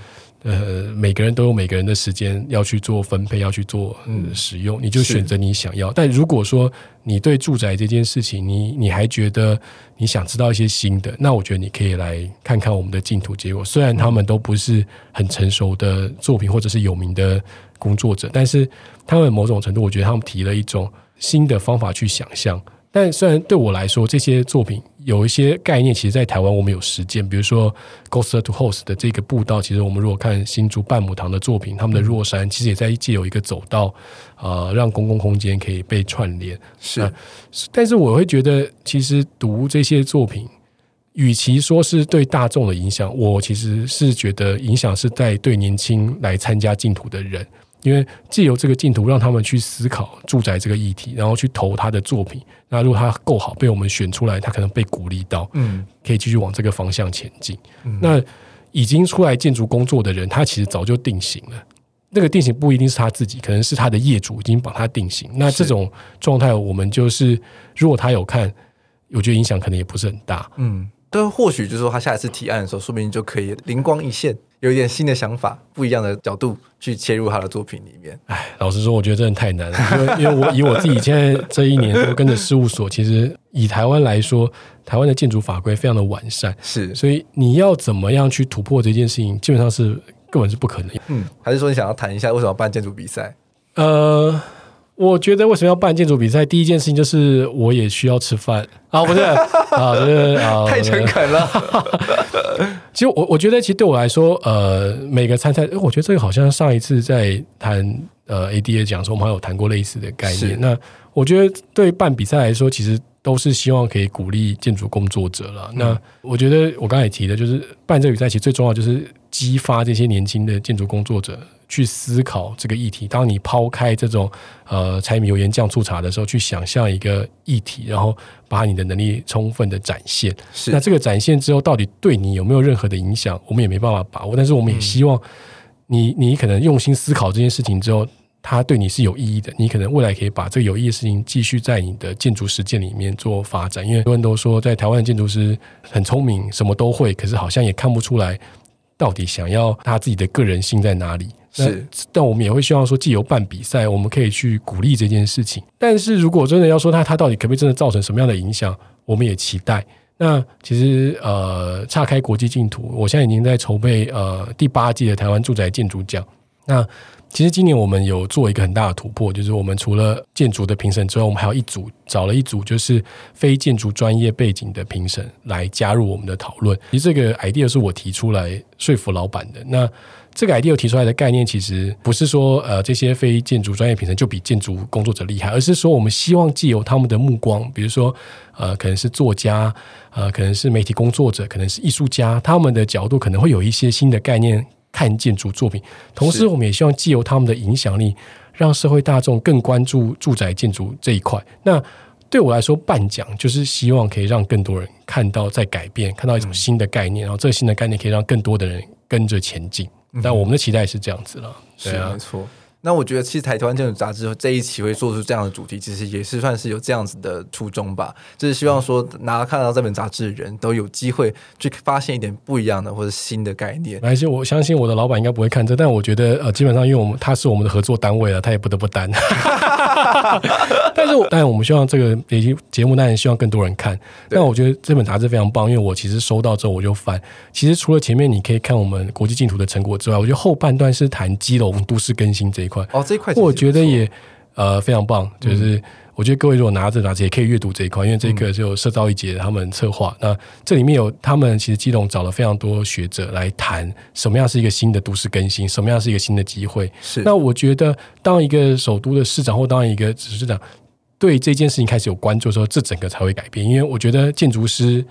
呃，每个人都有每个人的时间要去做分配，要去做嗯使用，你就选择你想要。但如果说你对住宅这件事情，你你还觉得你想知道一些新的，那我觉得你可以来看看我们的净土结果。虽然他们都不是很成熟的作品，或者是有名的工作者，但是他们某种程度，我觉得他们提了一种新的方法去想象。但虽然对我来说，这些作品有一些概念，其实，在台湾我们有实践。比如说 Ghost to Host 的这个步道，其实我们如果看新竹半亩堂的作品，他们的若山其实也在借有一个走道，呃，让公共空间可以被串联。是、呃，但是我会觉得，其实读这些作品，与其说是对大众的影响，我其实是觉得影响是在对年轻来参加净土的人。因为借由这个镜头，让他们去思考住宅这个议题，然后去投他的作品。那如果他够好，被我们选出来，他可能被鼓励到，嗯，可以继续往这个方向前进。嗯、那已经出来建筑工作的人，他其实早就定型了。那个定型不一定是他自己，可能是他的业主已经把他定型。那这种状态，我们就是如果他有看，我觉得影响可能也不是很大。嗯，但或许就是说，他下一次提案的时候，说不定就可以灵光一现。有一点新的想法，不一样的角度去切入他的作品里面。哎，老实说，我觉得真的太难了，因为因为我以我自己现在这一年都跟着事务所，其实以台湾来说，台湾的建筑法规非常的完善，是，所以你要怎么样去突破这件事情，基本上是根本是不可能。嗯，还是说你想要谈一下为什么要办建筑比赛？呃。我觉得为什么要办建筑比赛？第一件事情就是我也需要吃饭啊，不是啊，就是啊，太诚恳了。其实我我觉得，其实对我来说，呃，每个参赛，我觉得这个好像上一次在谈呃 ADA 讲说，我们还有谈过类似的概念。那我觉得对办比赛来说，其实都是希望可以鼓励建筑工作者了。嗯、那我觉得我刚才也提的，就是办这个比赛，其实最重要就是激发这些年轻的建筑工作者。去思考这个议题。当你抛开这种呃柴米油盐酱醋茶的时候，去想象一个议题，然后把你的能力充分的展现。是。那这个展现之后，到底对你有没有任何的影响？我们也没办法把握。但是我们也希望你，嗯、你可能用心思考这件事情之后，它对你是有意义的。你可能未来可以把这个有意义的事情继续在你的建筑实践里面做发展。因为很多人都说，在台湾的建筑师很聪明，什么都会，可是好像也看不出来到底想要他自己的个人性在哪里。是，但我们也会希望说，既有办比赛，我们可以去鼓励这件事情。但是如果真的要说它，它到底可不可以真的造成什么样的影响，我们也期待。那其实呃，岔开国际净土，我现在已经在筹备呃第八届的台湾住宅建筑奖。那其实今年我们有做一个很大的突破，就是我们除了建筑的评审之外，我们还有一组找了一组就是非建筑专业背景的评审来加入我们的讨论。其实这个 idea 是我提出来说服老板的。那这个 idea 提出来的概念，其实不是说呃这些非建筑专业评审就比建筑工作者厉害，而是说我们希望借由他们的目光，比如说呃可能是作家，呃可能是媒体工作者，可能是艺术家，他们的角度可能会有一些新的概念看建筑作品。同时，我们也希望借由他们的影响力，让社会大众更关注住宅建筑这一块。那对我来说，办奖就是希望可以让更多人看到在改变，看到一种新的概念，然后这个新的概念可以让更多的人跟着前进。但我们的期待是这样子了，对啊，没错。那我觉得，其实台湾建筑杂志这一期会做出这样的主题，其实也是算是有这样子的初衷吧。就是希望说，拿看到这本杂志的人都有机会去发现一点不一样的或者新的概念。而且我相信我的老板应该不会看这，但我觉得呃，基本上因为我们他是我们的合作单位了，他也不得不担。但是，但我们希望这个节节目当然希望更多人看。但我觉得这本杂志非常棒，因为我其实收到之后我就翻。其实除了前面你可以看我们国际净土的成果之外，我觉得后半段是谈基隆都市更新这一块。哦，这一块我觉得也呃非常棒，就是我觉得各位如果拿着拿着也可以阅读这一块，因为这个就社造一节他们策划，那这里面有他们其实基隆找了非常多学者来谈什么样是一个新的都市更新，什么样是一个新的机会。是，那我觉得当一个首都的市长或当一个执事长对这件事情开始有关注的时候，这整个才会改变。因为我觉得建筑师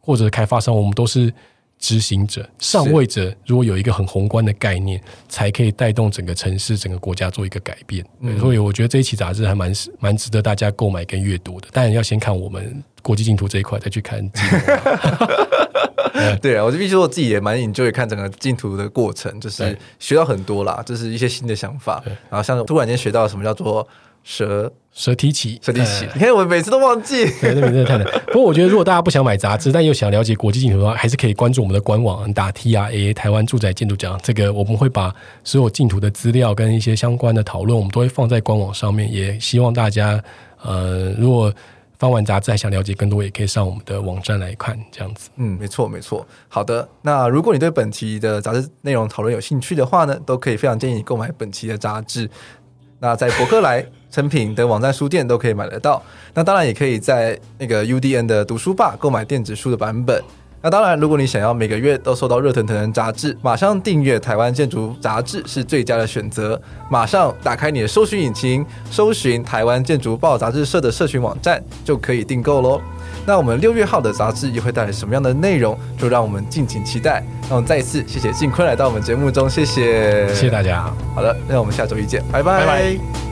或者开发商，我们都是。执行者、上位者，如果有一个很宏观的概念，才可以带动整个城市、整个国家做一个改变。嗯、所以，我觉得这一期杂志还蛮蛮值得大家购买跟阅读的。当然，要先看我们国际净土这一块，再去看。对啊，我就必须说，我自己也蛮 enjoy 看整个净土的过程，就是学到很多啦，就是一些新的想法。然后，像突然间学到什么叫做。蛇蛇提起，蛇提起，你看我每次都忘记。对，那名字太难。不过我觉得，如果大家不想买杂志，但又想了解国际镜头的话，还是可以关注我们的官网，打 TRA 台湾住宅建筑奖。这个我们会把所有镜头的资料跟一些相关的讨论，我们都会放在官网上面。也希望大家，呃，如果翻完杂志还想了解更多，也可以上我们的网站来看。这样子，嗯，没错，没错。好的，那如果你对本期的杂志内容讨论有兴趣的话呢，都可以非常建议你购买本期的杂志。那在博客来、诚品等网站书店都可以买得到。那当然也可以在那个 UDN 的读书吧购买电子书的版本。那当然，如果你想要每个月都收到热腾腾的杂志，马上订阅台湾建筑杂志是最佳的选择。马上打开你的搜寻引擎，搜寻台湾建筑报杂志社的社群网站，就可以订购喽。那我们六月号的杂志又会带来什么样的内容？就让我们敬请期待。那我们再一次谢谢静坤来到我们节目中，谢谢，谢谢大家。好的，那我们下周一见，拜拜。拜拜。